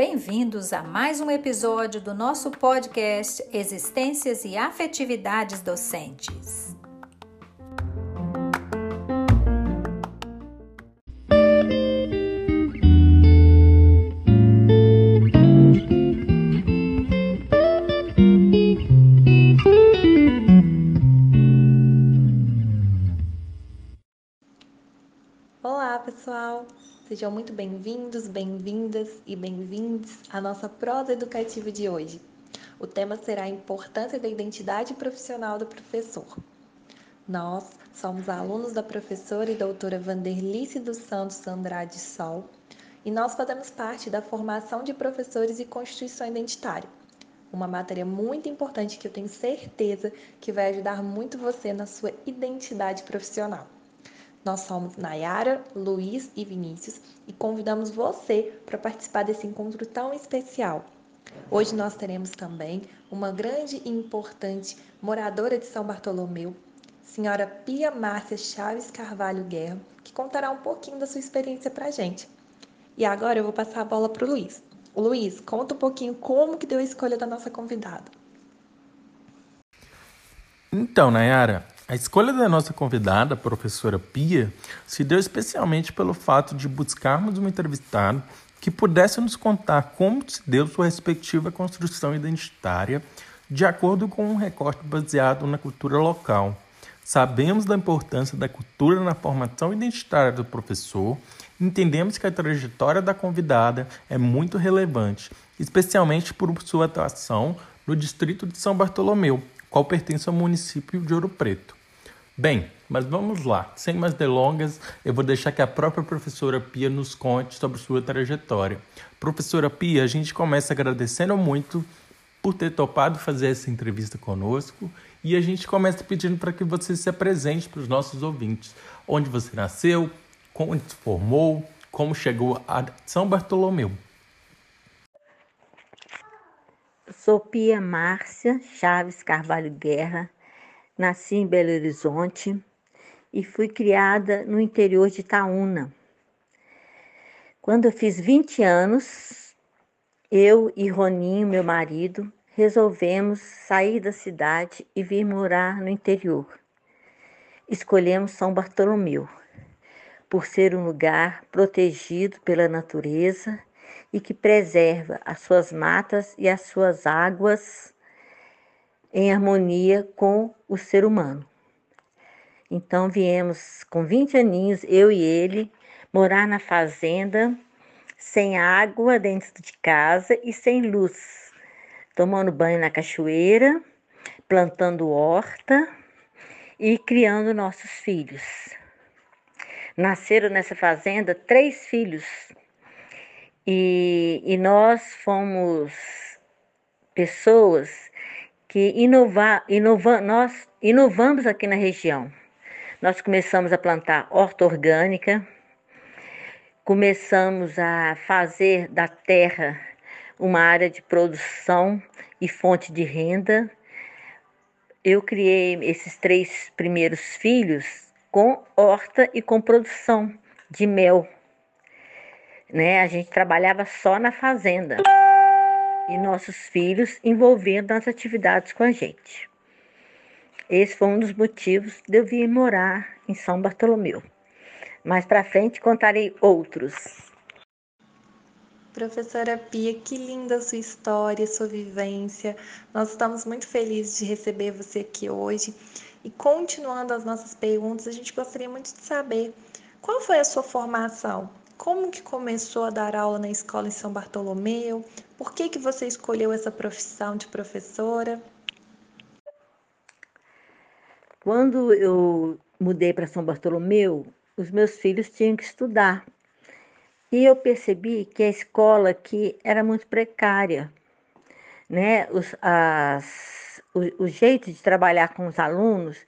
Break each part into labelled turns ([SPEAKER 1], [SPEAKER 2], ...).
[SPEAKER 1] bem-vindos a mais um episódio do nosso podcast Existências e Afetividades Docentes.
[SPEAKER 2] Pessoal! Sejam muito bem-vindos, bem-vindas e bem-vindos à nossa prosa educativa de hoje. O tema será a importância da identidade profissional do professor. Nós somos alunos da professora e doutora Vanderlice dos Santos Andrade Sol e nós fazemos parte da formação de professores e constituição identitária, uma matéria muito importante que eu tenho certeza que vai ajudar muito você na sua identidade profissional. Nós somos Nayara, Luiz e Vinícius e convidamos você para participar desse encontro tão especial. Hoje nós teremos também uma grande e importante moradora de São Bartolomeu, senhora Pia Márcia Chaves Carvalho Guerra, que contará um pouquinho da sua experiência para a gente. E agora eu vou passar a bola para o Luiz. Luiz, conta um pouquinho como que deu a escolha da nossa convidada.
[SPEAKER 3] Então, Nayara, a escolha da nossa convidada, a professora Pia, se deu especialmente pelo fato de buscarmos uma entrevistada que pudesse nos contar como se deu sua respectiva construção identitária de acordo com um recorte baseado na cultura local. Sabemos da importância da cultura na formação identitária do professor, entendemos que a trajetória da convidada é muito relevante, especialmente por sua atuação no distrito de São Bartolomeu, qual pertence ao município de Ouro Preto. Bem, mas vamos lá. Sem mais delongas, eu vou deixar que a própria professora Pia nos conte sobre sua trajetória. Professora Pia, a gente começa agradecendo muito por ter topado fazer essa entrevista conosco e a gente começa pedindo para que você se apresente para os nossos ouvintes. Onde você nasceu, como se formou, como chegou a São Bartolomeu.
[SPEAKER 4] Sou Pia Márcia Chaves Carvalho Guerra, Nasci em Belo Horizonte e fui criada no interior de Itaúna. Quando eu fiz 20 anos, eu e Roninho, meu marido, resolvemos sair da cidade e vir morar no interior. Escolhemos São Bartolomeu, por ser um lugar protegido pela natureza e que preserva as suas matas e as suas águas em harmonia com o ser humano. Então viemos com 20 aninhos, eu e ele, morar na fazenda, sem água dentro de casa e sem luz, tomando banho na cachoeira, plantando horta e criando nossos filhos. Nasceram nessa fazenda três filhos e, e nós fomos pessoas que inovar, inova, nós inovamos aqui na região. Nós começamos a plantar horta orgânica, começamos a fazer da terra uma área de produção e fonte de renda. Eu criei esses três primeiros filhos com horta e com produção de mel. Né? A gente trabalhava só na fazenda e nossos filhos envolvendo nas atividades com a gente. Esse foi um dos motivos de eu vir morar em São Bartolomeu. Mais para frente contarei outros.
[SPEAKER 2] Professora Pia, que linda a sua história, sua vivência. Nós estamos muito felizes de receber você aqui hoje. E continuando as nossas perguntas, a gente gostaria muito de saber qual foi a sua formação? Como que começou a dar aula na escola em São Bartolomeu? Por que, que você escolheu essa profissão de professora?
[SPEAKER 4] Quando eu mudei para São Bartolomeu, os meus filhos tinham que estudar. E eu percebi que a escola aqui era muito precária. Né? Os, as, o, o jeito de trabalhar com os alunos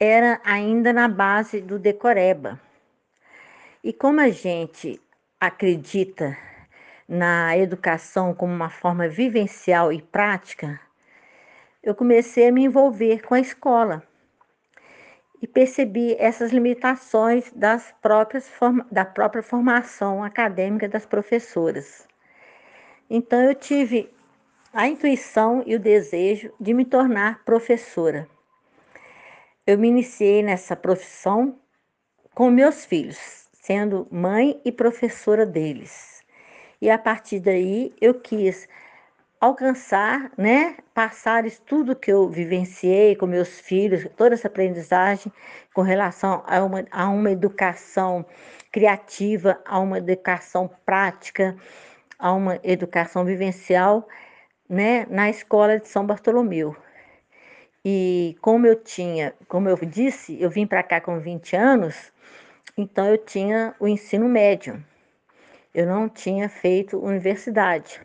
[SPEAKER 4] era ainda na base do decoreba. E como a gente acredita na educação como uma forma vivencial e prática, eu comecei a me envolver com a escola e percebi essas limitações das próprias da própria formação acadêmica das professoras. Então eu tive a intuição e o desejo de me tornar professora. Eu me iniciei nessa profissão com meus filhos, sendo mãe e professora deles. E a partir daí eu quis alcançar, né, passar isso tudo que eu vivenciei com meus filhos, toda essa aprendizagem com relação a uma, a uma educação criativa, a uma educação prática, a uma educação vivencial né, na escola de São Bartolomeu. E como eu tinha, como eu disse, eu vim para cá com 20 anos, então eu tinha o ensino médio. Eu não tinha feito universidade.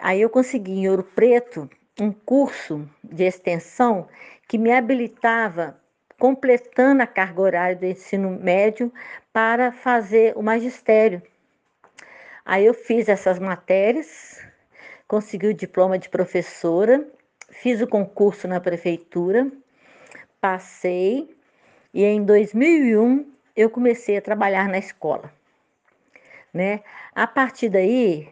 [SPEAKER 4] Aí eu consegui em Ouro Preto um curso de extensão que me habilitava, completando a carga horária do ensino médio, para fazer o magistério. Aí eu fiz essas matérias, consegui o diploma de professora, fiz o concurso na prefeitura, passei e em 2001 eu comecei a trabalhar na escola. Né? A partir daí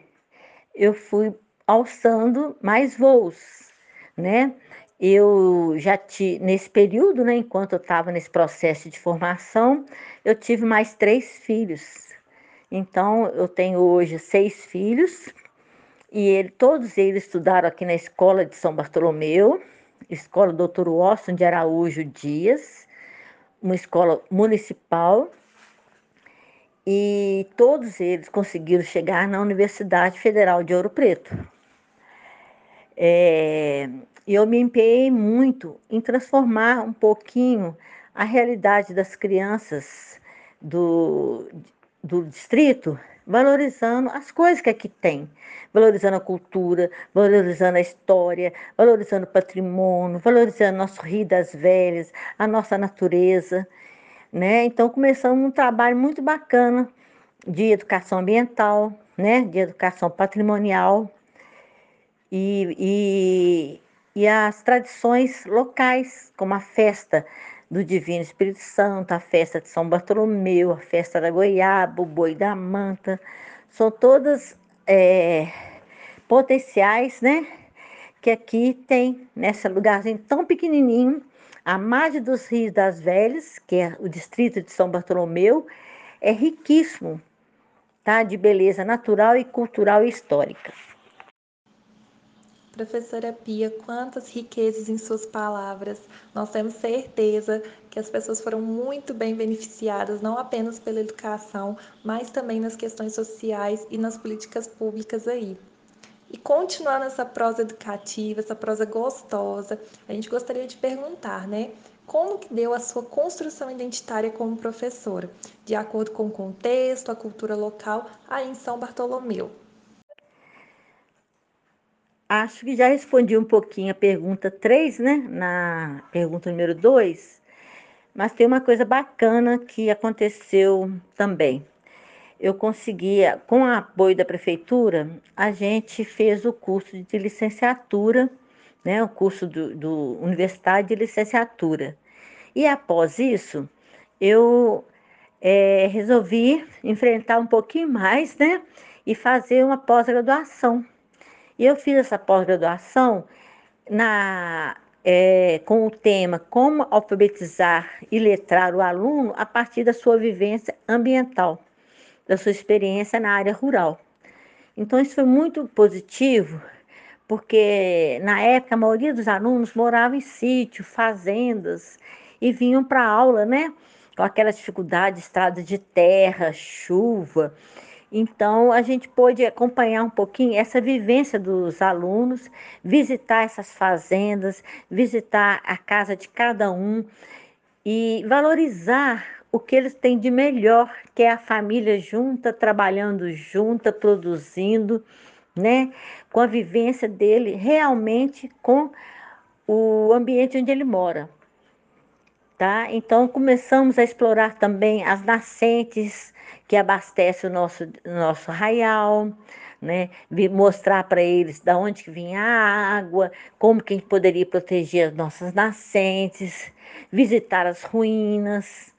[SPEAKER 4] eu fui alçando mais voos, né? Eu já tive, nesse período, né, enquanto eu estava nesse processo de formação, eu tive mais três filhos. Então, eu tenho hoje seis filhos, e ele, todos eles estudaram aqui na escola de São Bartolomeu, escola Doutor Washington de Araújo Dias, uma escola municipal, e todos eles conseguiram chegar na Universidade Federal de Ouro Preto. É, eu me empenhei muito em transformar um pouquinho a realidade das crianças do, do distrito valorizando as coisas que aqui tem, valorizando a cultura, valorizando a história, valorizando o patrimônio, valorizando nosso Rio das Velhas, a nossa natureza, né? Então começamos um trabalho muito bacana de educação ambiental, né? De educação patrimonial e, e, e as tradições locais, como a festa do Divino Espírito Santo, a festa de São Bartolomeu, a festa da Goiaba, o Boi da Manta, são todas é, potenciais, né? Que aqui tem, nesse lugarzinho tão pequenininho, a margem dos Rios das Velhas, que é o distrito de São Bartolomeu, é riquíssimo, tá? De beleza natural e cultural e histórica.
[SPEAKER 2] Professora Pia, quantas riquezas em suas palavras. Nós temos certeza que as pessoas foram muito bem beneficiadas, não apenas pela educação, mas também nas questões sociais e nas políticas públicas aí. E continuando essa prosa educativa, essa prosa gostosa, a gente gostaria de perguntar, né? Como que deu a sua construção identitária como professora, de acordo com o contexto, a cultura local aí em São Bartolomeu?
[SPEAKER 4] Acho que já respondi um pouquinho a pergunta 3, né? Na pergunta número 2. Mas tem uma coisa bacana que aconteceu também. Eu conseguia, com o apoio da prefeitura, a gente fez o curso de licenciatura, né? O curso do, do Universidade de Licenciatura. E após isso, eu é, resolvi enfrentar um pouquinho mais, né? E fazer uma pós-graduação e eu fiz essa pós-graduação na é, com o tema Como alfabetizar e letrar o aluno a partir da sua vivência ambiental, da sua experiência na área rural. Então, isso foi muito positivo, porque na época a maioria dos alunos morava em sítio, fazendas, e vinham para aula, né? Com aquela dificuldade, estrada de terra, chuva. Então, a gente pôde acompanhar um pouquinho essa vivência dos alunos, visitar essas fazendas, visitar a casa de cada um e valorizar o que eles têm de melhor, que é a família junta, trabalhando junta, produzindo, né? Com a vivência dele realmente com o ambiente onde ele mora. Tá? Então começamos a explorar também as nascentes que abastece o nosso, nosso arraial, né? mostrar para eles da onde que vinha a água, como que a gente poderia proteger as nossas nascentes, visitar as ruínas,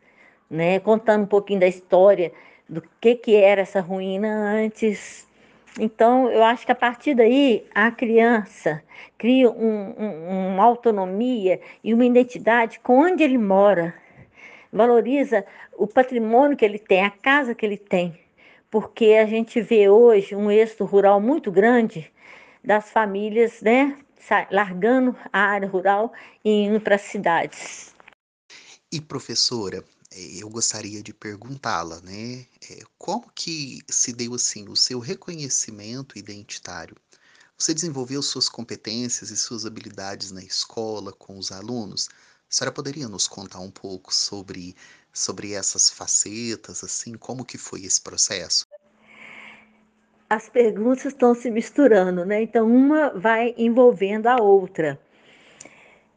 [SPEAKER 4] né? contando um pouquinho da história do que, que era essa ruína antes, Então, eu acho que a partir daí a criança cria um, um, uma autonomia e uma identidade com onde ele mora, valoriza o patrimônio que ele tem, a casa que ele tem, porque a gente vê hoje um êxito rural muito grande das famílias, né, largando a área rural e indo para as cidades.
[SPEAKER 5] E professora, eu gostaria de perguntá-la, né, eh, como que se deu assim o seu reconhecimento identitário? Você desenvolveu suas competências e suas habilidades na escola com os alunos? A senhora poderia nos contar um pouco sobre sobre essas facetas, assim, como que foi esse processo?
[SPEAKER 4] As perguntas estão se misturando, né? Então uma vai envolvendo a outra.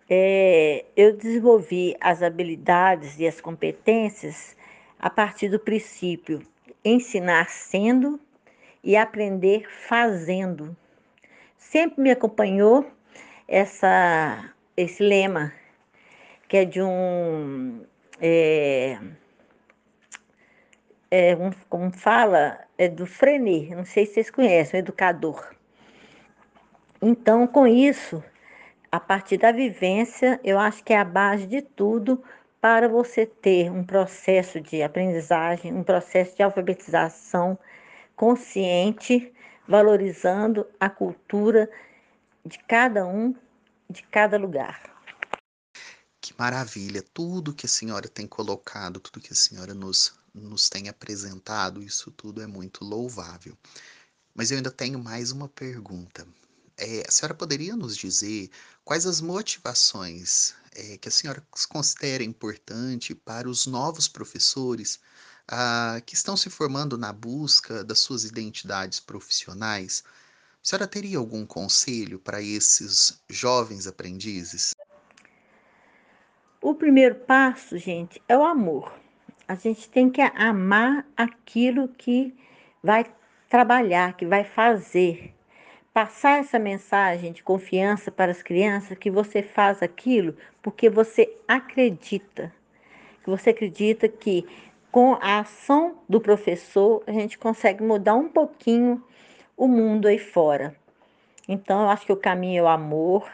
[SPEAKER 4] É, eu desenvolvi as habilidades e as competências a partir do princípio ensinar sendo e aprender fazendo. Sempre me acompanhou essa, esse lema, que é de um. É, é um, como fala, é do Frenet, não sei se vocês conhecem, um educador. Então, com isso, a partir da vivência, eu acho que é a base de tudo para você ter um processo de aprendizagem, um processo de alfabetização consciente, valorizando a cultura de cada um, de cada lugar.
[SPEAKER 5] Que maravilha! Tudo que a senhora tem colocado, tudo que a senhora nos, nos tem apresentado, isso tudo é muito louvável. Mas eu ainda tenho mais uma pergunta. É, a senhora poderia nos dizer quais as motivações é, que a senhora considera importante para os novos professores ah, que estão se formando na busca das suas identidades profissionais? A senhora teria algum conselho para esses jovens aprendizes?
[SPEAKER 4] O primeiro passo, gente, é o amor. A gente tem que amar aquilo que vai trabalhar, que vai fazer passar essa mensagem de confiança para as crianças que você faz aquilo porque você acredita. Que você acredita que com a ação do professor a gente consegue mudar um pouquinho o mundo aí fora. Então eu acho que o caminho é o amor,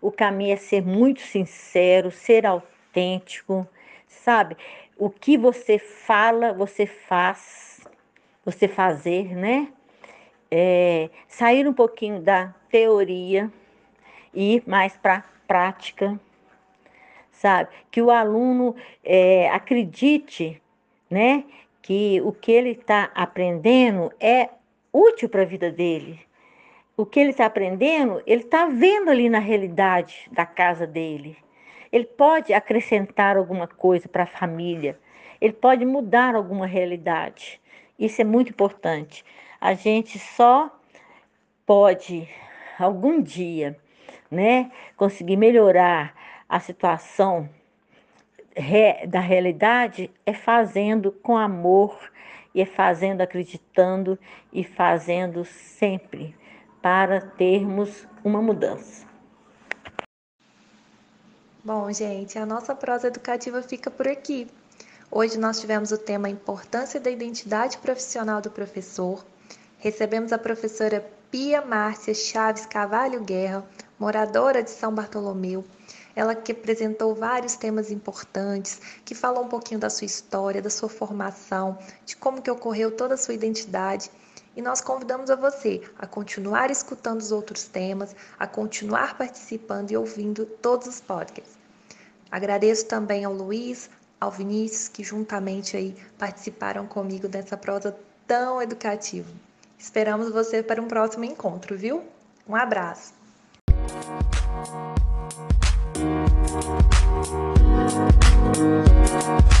[SPEAKER 4] o caminho é ser muito sincero, ser autêntico, sabe? O que você fala, você faz, você fazer, né? É, sair um pouquinho da teoria e ir mais para a prática, sabe? Que o aluno é, acredite, né? Que o que ele está aprendendo é útil para a vida dele. O que ele está aprendendo, ele está vendo ali na realidade da casa dele. Ele pode acrescentar alguma coisa para a família. Ele pode mudar alguma realidade. Isso é muito importante a gente só pode algum dia, né, conseguir melhorar a situação da realidade é fazendo com amor e é fazendo acreditando e fazendo sempre para termos uma mudança.
[SPEAKER 2] Bom, gente, a nossa prosa educativa fica por aqui. Hoje nós tivemos o tema Importância da Identidade Profissional do Professor, recebemos a professora Pia Márcia Chaves Cavalho Guerra, moradora de São Bartolomeu. Ela que apresentou vários temas importantes, que falou um pouquinho da sua história, da sua formação, de como que ocorreu toda a sua identidade. E nós convidamos a você a continuar escutando os outros temas, a continuar participando e ouvindo todos os podcasts. Agradeço também ao Luiz, ao Vinícius, que juntamente aí participaram comigo dessa prosa tão educativa. Esperamos você para um próximo encontro, viu? Um abraço! Música